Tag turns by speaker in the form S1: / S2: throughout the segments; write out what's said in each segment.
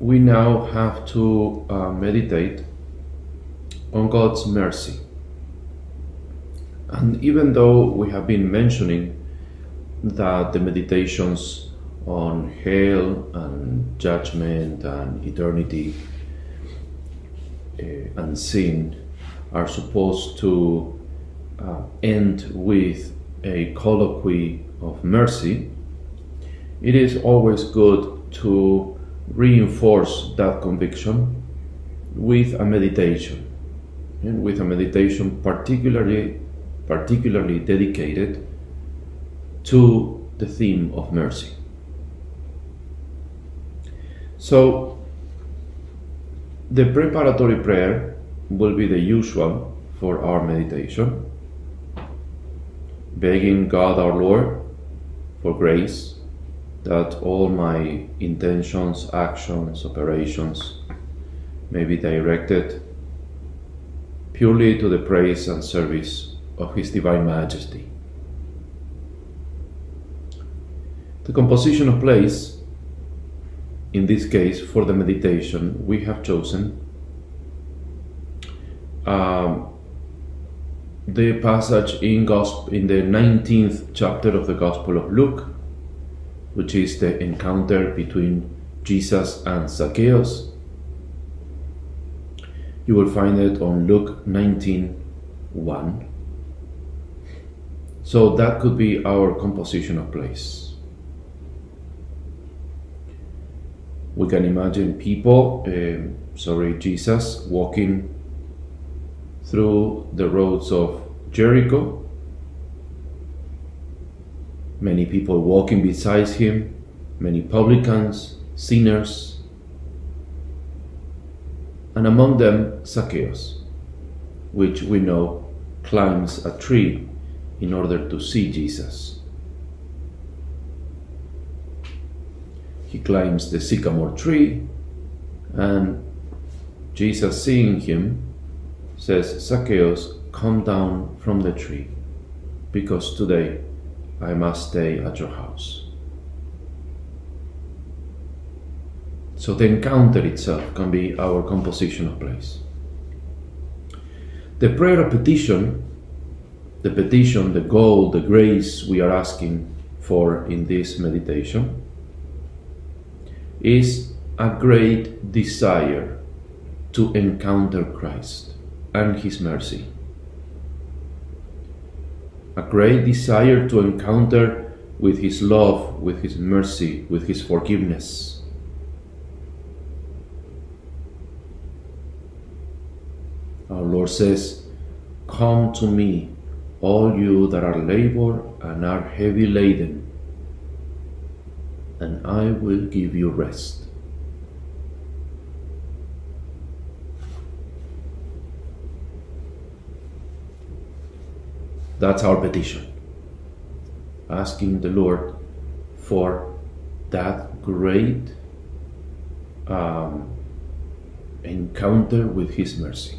S1: We now have to uh, meditate on God's mercy. And even though we have been mentioning that the meditations on hell and judgment and eternity uh, and sin are supposed to uh, end with a colloquy of mercy, it is always good to reinforce that conviction with a meditation and with a meditation particularly particularly dedicated to the theme of mercy. So the preparatory prayer will be the usual for our meditation begging god our lord for grace that all my intentions, actions, operations may be directed purely to the praise and service of His Divine Majesty. The composition of place, in this case for the meditation, we have chosen um, the passage in, gospel, in the 19th chapter of the Gospel of Luke which is the encounter between Jesus and Zacchaeus. You will find it on Luke 19 1. So that could be our composition of place. We can imagine people, uh, sorry, Jesus walking through the roads of Jericho many people walking beside him, many publicans, sinners, and among them Zacchaeus, which we know climbs a tree in order to see Jesus. He climbs the sycamore tree, and Jesus, seeing him, says, Zacchaeus, come down from the tree, because today I must stay at your house. So the encounter itself can be our composition of place. The prayer of petition, the petition, the goal, the grace we are asking for in this meditation, is a great desire to encounter Christ and His mercy a great desire to encounter with His love, with His mercy, with His forgiveness. Our Lord says, Come to me, all you that are labor and are heavy laden, and I will give you rest. That's our petition. Asking the Lord for that great um, encounter with His mercy.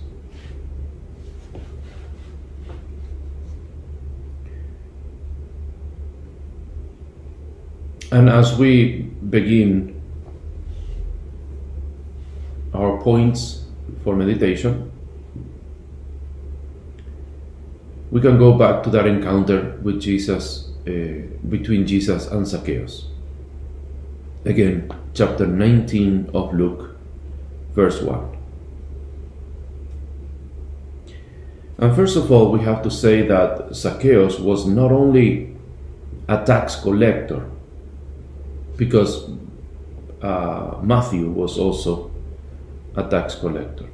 S1: And as we begin our points for meditation, we can go back to that encounter with Jesus, uh, between Jesus and Zacchaeus. Again, chapter 19 of Luke, verse 1. And first of all, we have to say that Zacchaeus was not only a tax collector, because uh, Matthew was also a tax collector,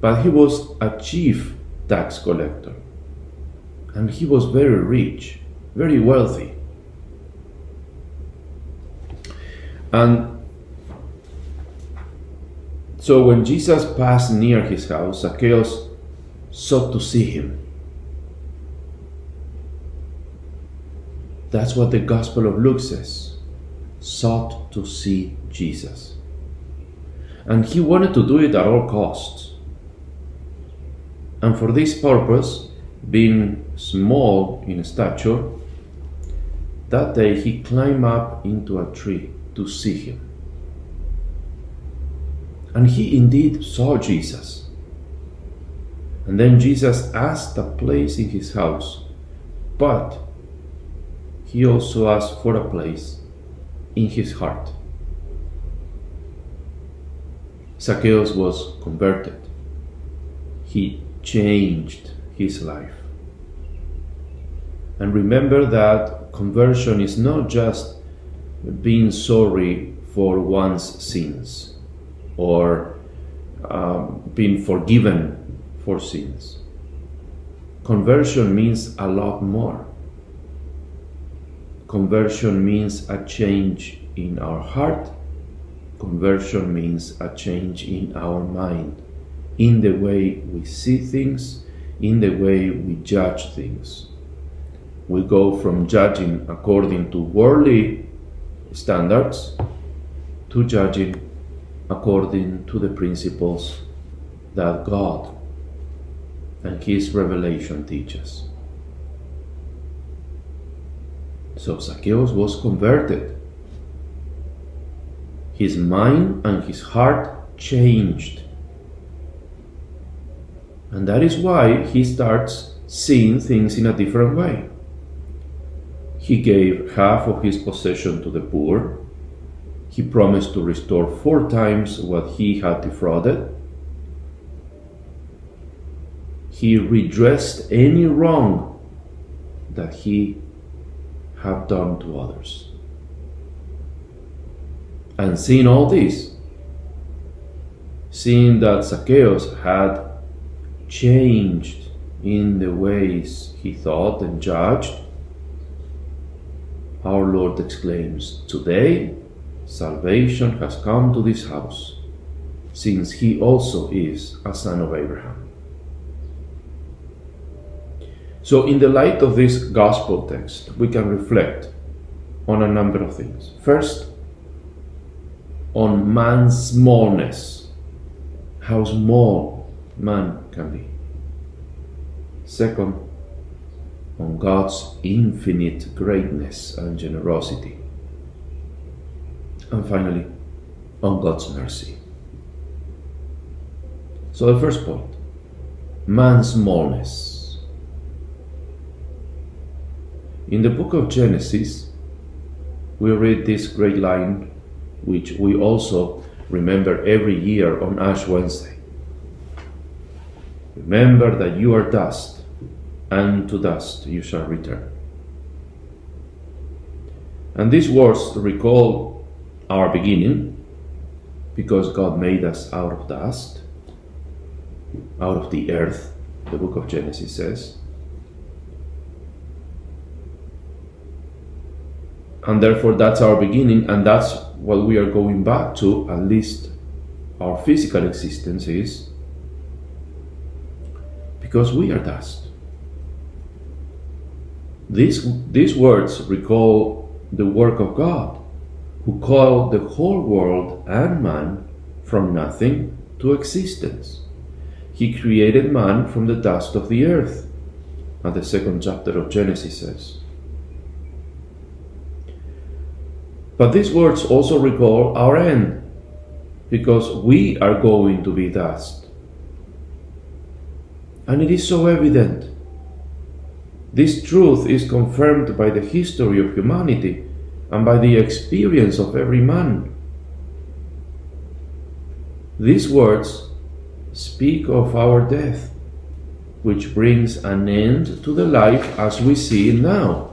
S1: but he was a chief tax collector. And he was very rich, very wealthy. And So when Jesus passed near his house, Zacchaeus sought to see him. That's what the Gospel of Luke says sought to see Jesus. And he wanted to do it at all costs. And for this purpose, being small in stature, that day he climbed up into a tree to see him. And he indeed saw Jesus. And then Jesus asked a place in his house, but he also asked for a place in his heart. Zacchaeus was converted. He changed his life. And remember that conversion is not just being sorry for one's sins or um, being forgiven for sins. Conversion means a lot more. Conversion means a change in our heart. Conversion means a change in our mind, in the way we see things, in the way we judge things. We go from judging according to worldly standards to judging according to the principles that God and His revelation teaches. So Zacchaeus was converted. His mind and his heart changed. And that is why he starts seeing things in a different way. He gave half of his possession to the poor. He promised to restore four times what he had defrauded. He redressed any wrong that he had done to others. And seeing all this, seeing that Zacchaeus had changed in the ways he thought and judged, our Lord exclaims, Today salvation has come to this house, since he also is a son of Abraham. So, in the light of this gospel text, we can reflect on a number of things. First, on man's smallness, how small man can be. Second, on God's infinite greatness and generosity. And finally, on God's mercy. So, the first point man's smallness. In the book of Genesis, we read this great line, which we also remember every year on Ash Wednesday. Remember that you are dust and to dust you shall return. And these words recall our beginning because God made us out of dust, out of the earth, the book of Genesis says. And therefore, that's our beginning, and that's what we are going back to, at least our physical existence is, because we are dust. These, these words recall the work of God, who called the whole world and man from nothing to existence. He created man from the dust of the earth, as the second chapter of Genesis says. But these words also recall our end, because we are going to be dust. And it is so evident this truth is confirmed by the history of humanity and by the experience of every man. These words speak of our death, which brings an end to the life as we see it now.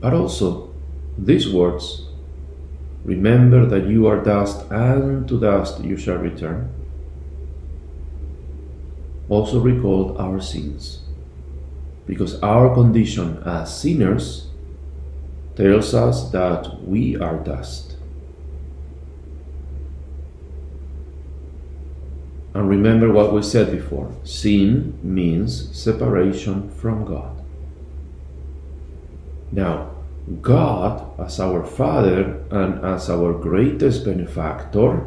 S1: But also, these words Remember that you are dust, and to dust you shall return. Also recall our sins, because our condition as sinners tells us that we are dust. And remember what we said before sin means separation from God. Now, God, as our Father and as our greatest benefactor,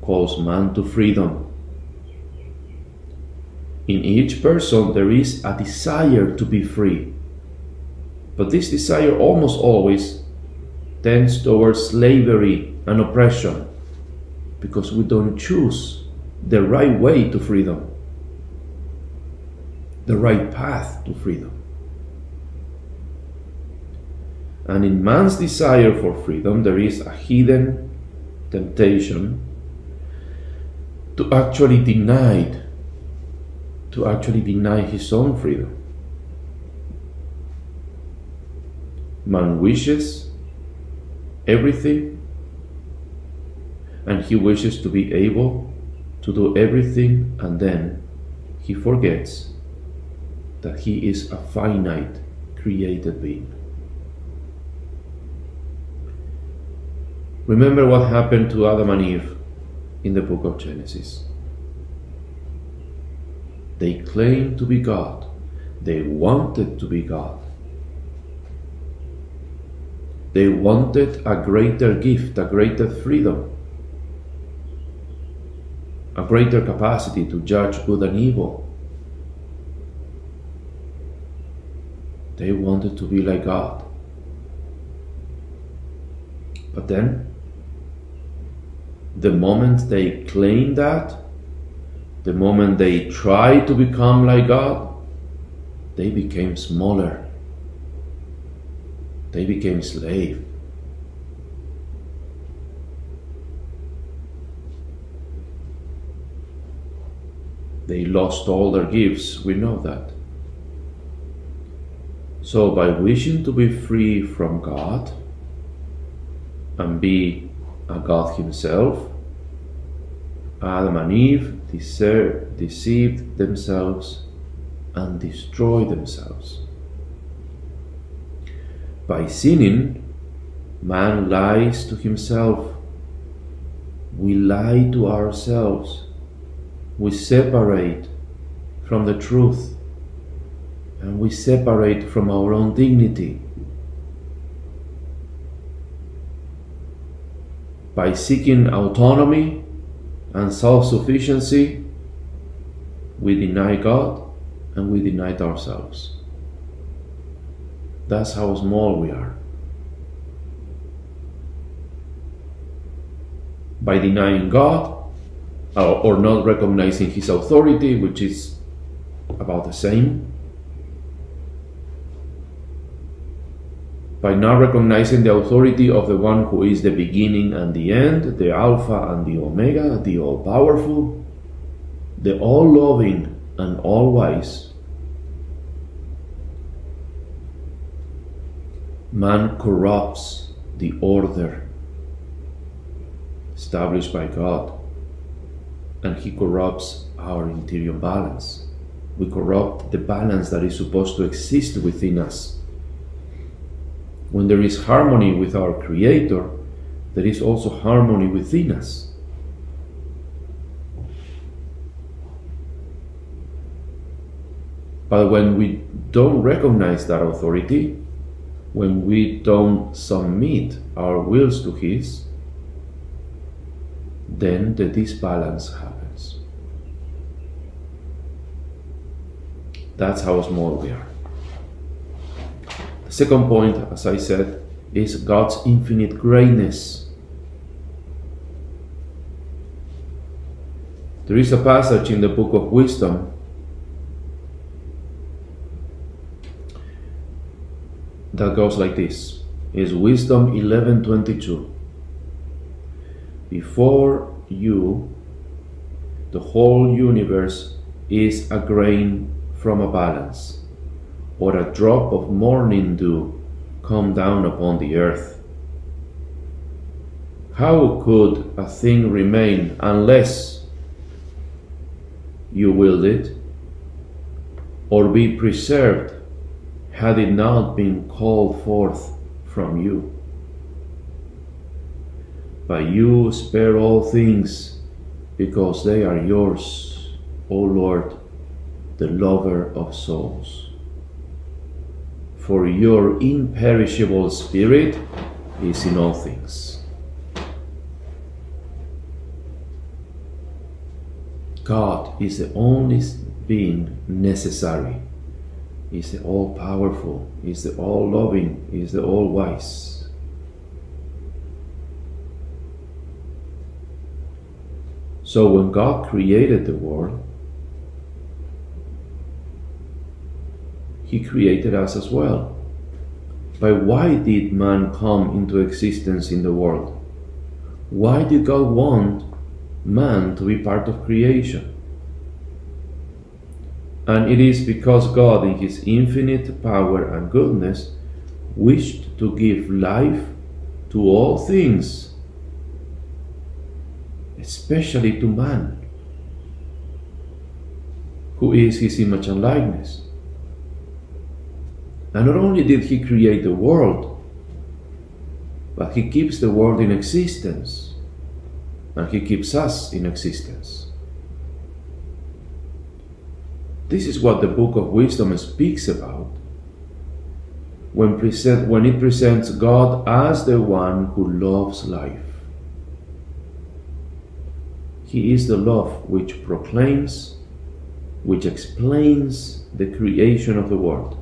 S1: calls man to freedom. In each person, there is a desire to be free. But this desire almost always tends towards slavery and oppression because we don't choose the right way to freedom, the right path to freedom. And in man's desire for freedom, there is a hidden temptation to actually deny to actually deny his own freedom. Man wishes everything and he wishes to be able to do everything and then he forgets that he is a finite created being. Remember what happened to Adam and Eve in the book of Genesis. They claimed to be God, they wanted to be God. They wanted a greater gift, a greater freedom, a greater capacity to judge good and evil. They wanted to be like God. But then the moment they claim that, the moment they try to become like God, they became smaller. They became slave. They lost all their gifts, we know that. So, by wishing to be free from God and be God Himself, Adam and Eve deceived themselves and destroyed themselves. By sinning, man lies to himself. We lie to ourselves. We separate from the truth and we separate from our own dignity. By seeking autonomy and self sufficiency, we deny God and we deny ourselves. That's how small we are. By denying God uh, or not recognizing His authority, which is about the same, by not recognizing the authority of the one who is the beginning and the end, the Alpha and the Omega, the all powerful, the all loving and all wise. Man corrupts the order established by God, and he corrupts our interior balance. We corrupt the balance that is supposed to exist within us when there is harmony with our Creator, there is also harmony within us. But when we don't recognize that authority, when we don't submit our wills to His, then the disbalance happens. That's how small we are. Second point, as I said, is God's infinite greatness. There is a passage in the book of Wisdom that goes like this. Is Wisdom 11:22. Before you the whole universe is a grain from a balance or a drop of morning dew come down upon the earth. How could a thing remain unless you willed it, or be preserved had it not been called forth from you? But you spare all things, because they are yours, O Lord, the lover of souls. For your imperishable spirit is in all things. God is the only being necessary. Is the all powerful, is the all loving, is the all wise. So when God created the world, He created us as well. But why did man come into existence in the world? Why did God want man to be part of creation? And it is because God, in His infinite power and goodness, wished to give life to all things, especially to man, who is His image and likeness. And not only did He create the world, but He keeps the world in existence, and He keeps us in existence. This is what the Book of Wisdom speaks about when, present, when it presents God as the one who loves life. He is the love which proclaims, which explains the creation of the world,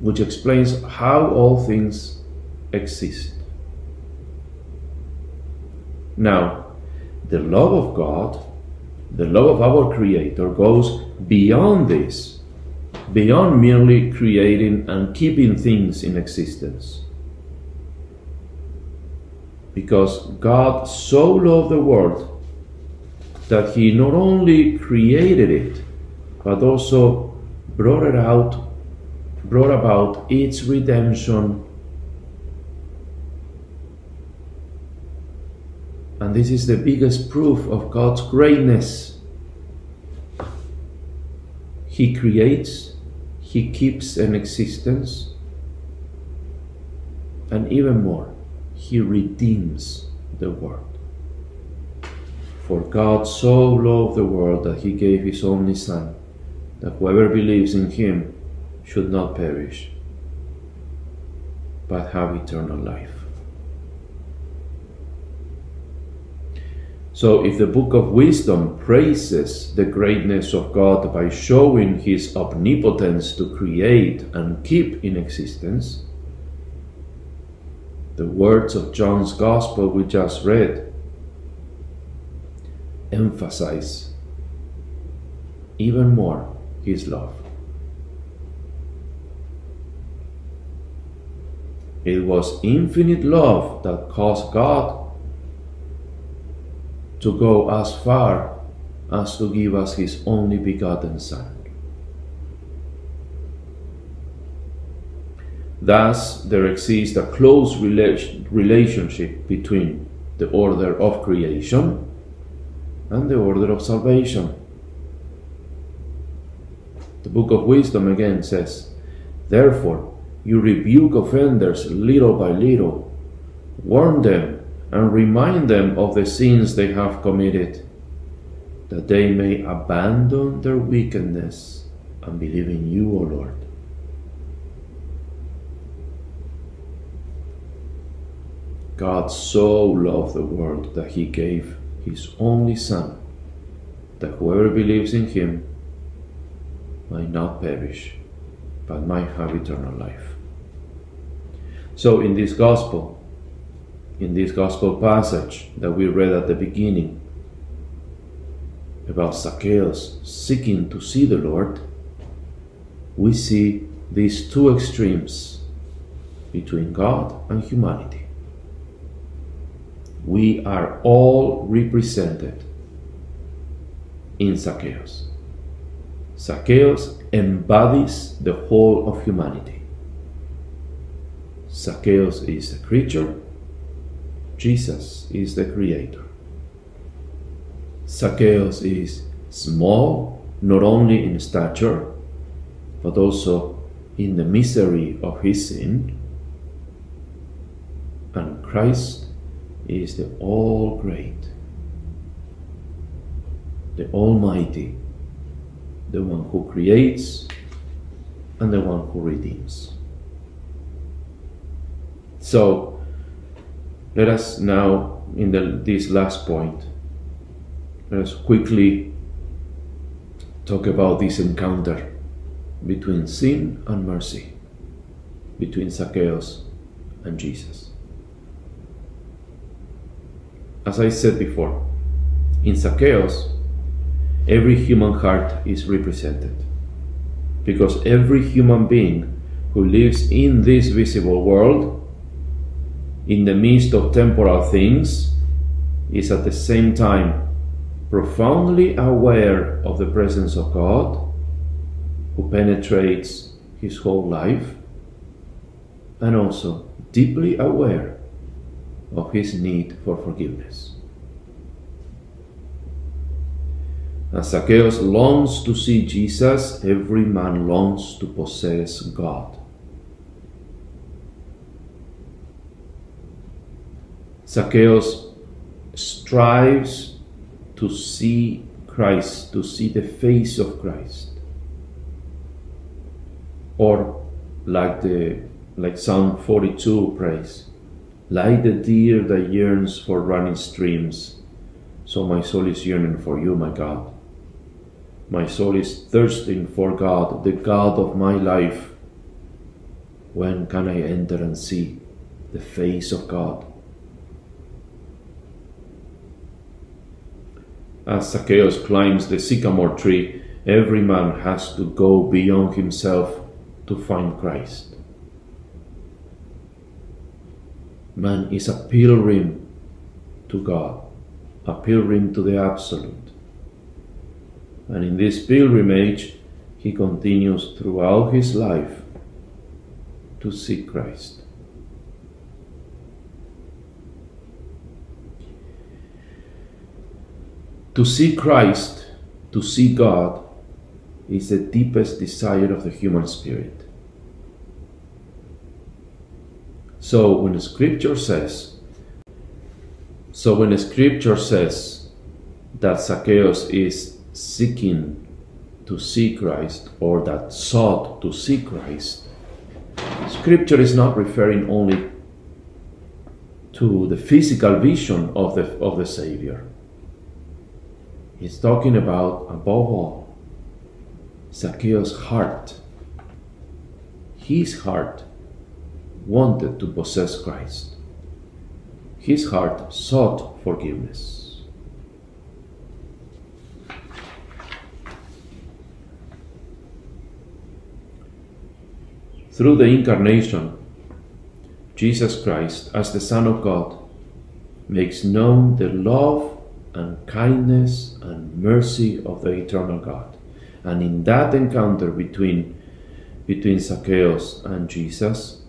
S1: which explains how all things exist. Now, the love of God the love of our Creator goes beyond this, beyond merely creating and keeping things in existence. Because God so loved the world that He not only created it, but also brought it out, brought about its redemption And this is the biggest proof of God's greatness. He creates, He keeps an existence, and even more, He redeems the world. For God so loved the world that He gave His only Son, that whoever believes in Him should not perish, but have eternal life. So, if the book of wisdom praises the greatness of God by showing his omnipotence to create and keep in existence, the words of John's Gospel we just read emphasize even more his love. It was infinite love that caused God to go as far as to give us his only begotten Son. Thus, there exists a close relationship between the order of creation and the order of salvation. The Book of Wisdom again says, Therefore, you rebuke offenders little by little, warn them and remind them of the sins they have committed, that they may abandon their wickedness and believe in you, O Lord. God so loved the world that he gave his only Son, that whoever believes in him might not perish, but might have eternal life. So, in this gospel, in this gospel passage that we read at the beginning about Zacchaeus seeking to see the Lord, we see these two extremes between God and humanity. We are all represented in Zacchaeus. Zacchaeus embodies the whole of humanity. Zacchaeus is a creature Jesus is the creator. Zacchaeus is small not only in stature, but also in the misery of his sin. And Christ is the all great, the Almighty, the one who creates and the one who redeems. So, let us now, in the, this last point, let us quickly talk about this encounter between sin and mercy, between Zacchaeus and Jesus. As I said before, in Zacchaeus, every human heart is represented because every human being who lives in this visible world, in the midst of temporal things, is at the same time profoundly aware of the presence of God, who penetrates his whole life, and also deeply aware of his need for forgiveness. As Zacchaeus longs to see Jesus, every man longs to possess God. Zacchaeus strives to see Christ, to see the face of Christ. Or like the like Psalm 42 prays, like the deer that yearns for running streams, so my soul is yearning for you, my God. My soul is thirsting for God, the God of my life. When can I enter and see the face of God? As Zacchaeus climbs the sycamore tree, every man has to go beyond himself to find Christ. Man is a pilgrim to God, a pilgrim to the Absolute. And in this pilgrimage, he continues throughout his life to seek Christ. To see Christ, to see God, is the deepest desire of the human spirit. So when scripture says, so when scripture says that Zacchaeus is seeking to see Christ or that sought to see Christ, scripture is not referring only to the physical vision of the, of the Savior. He's talking about, above all, Zacchaeus' heart. His heart wanted to possess Christ. His heart sought forgiveness. Through the incarnation, Jesus Christ, as the Son of God, makes known the love and kindness and mercy of the eternal God. And in that encounter between, between Zacchaeus and Jesus,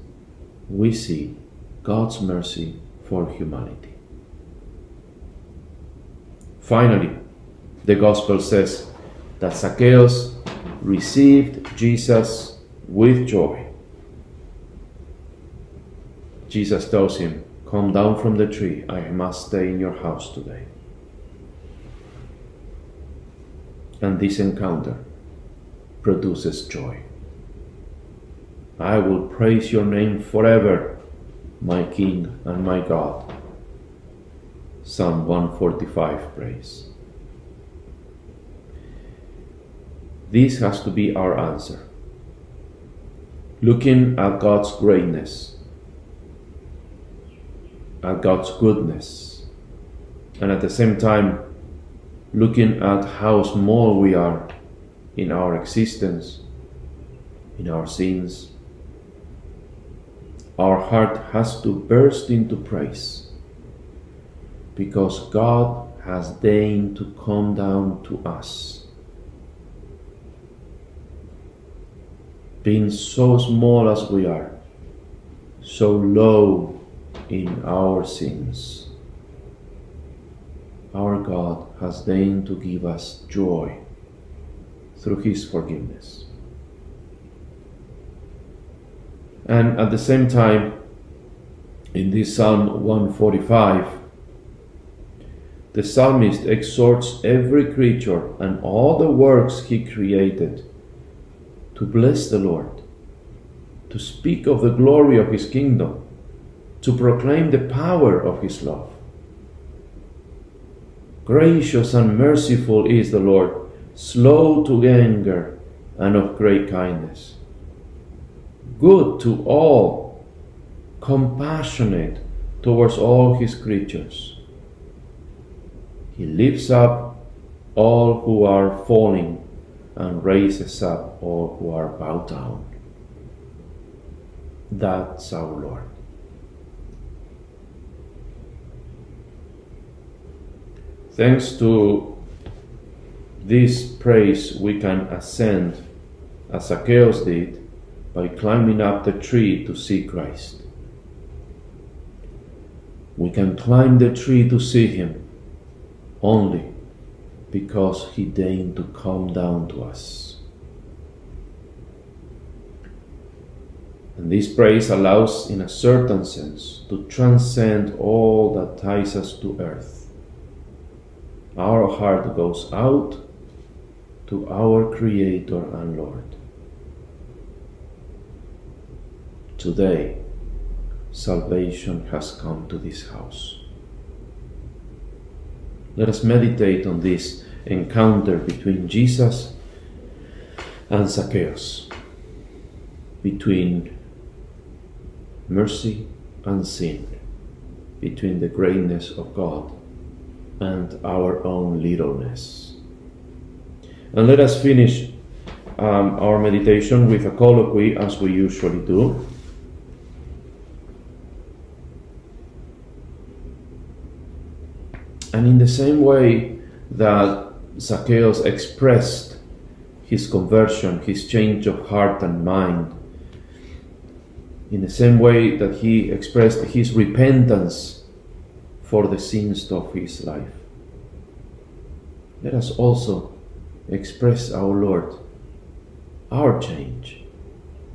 S1: we see God's mercy for humanity. Finally, the Gospel says that Zacchaeus received Jesus with joy. Jesus tells him, Come down from the tree, I must stay in your house today. And this encounter produces joy. I will praise your name forever, my King and my God. Psalm 145 praise. This has to be our answer. Looking at God's greatness, at God's goodness, and at the same time looking at how small we are in our existence, in our sins, our heart has to burst into praise because God has deigned to come down to us. Being so small as we are, so low in our sins, our God has deigned to give us joy through His forgiveness. And at the same time, in this Psalm 145, the psalmist exhorts every creature and all the works he created to bless the Lord, to speak of the glory of his kingdom, to proclaim the power of his love. Gracious and merciful is the Lord, slow to anger and of great kindness. Good to all, compassionate towards all his creatures. He lifts up all who are falling and raises up all who are bowed down. That's our Lord. Thanks to this praise, we can ascend as Zacchaeus did by climbing up the tree to see Christ. We can climb the tree to see Him only because He deigned to come down to us. And this praise allows, in a certain sense, to transcend all that ties us to earth. Our heart goes out to our Creator and Lord. Today, salvation has come to this house. Let us meditate on this encounter between Jesus and Zacchaeus, between mercy and sin, between the greatness of God and our own littleness. And let us finish um, our meditation with a colloquy as we usually do. And in the same way that Zacchaeus expressed his conversion, his change of heart and mind, in the same way that he expressed his repentance for the sins of his life. Let us also express our Lord, our change,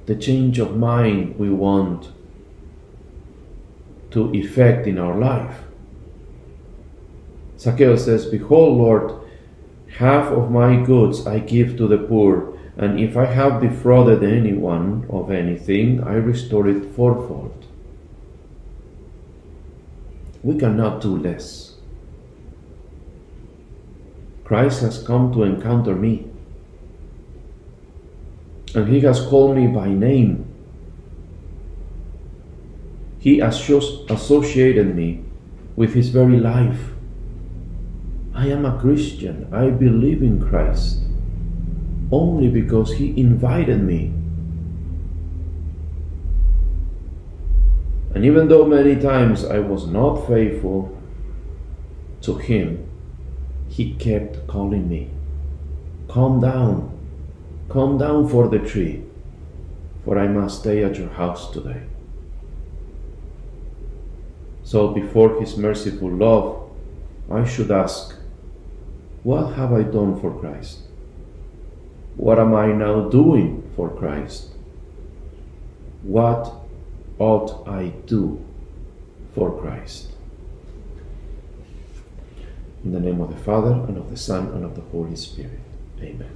S1: the change of mind we want to effect in our life. Zacchaeus says, Behold, Lord, half of my goods I give to the poor, and if I have defrauded anyone of anything, I restore it fourfold. We cannot do less. Christ has come to encounter me, and He has called me by name. He has just associated me with His very life. I am a Christian. I believe in Christ only because He invited me. And even though many times I was not faithful to Him, He kept calling me. Calm down. Calm down for the tree, for I must stay at your house today. So before His merciful love, I should ask, what have I done for Christ? What am I now doing for Christ? What ought I do for Christ? In the name of the Father, and of the Son, and of the Holy Spirit. Amen.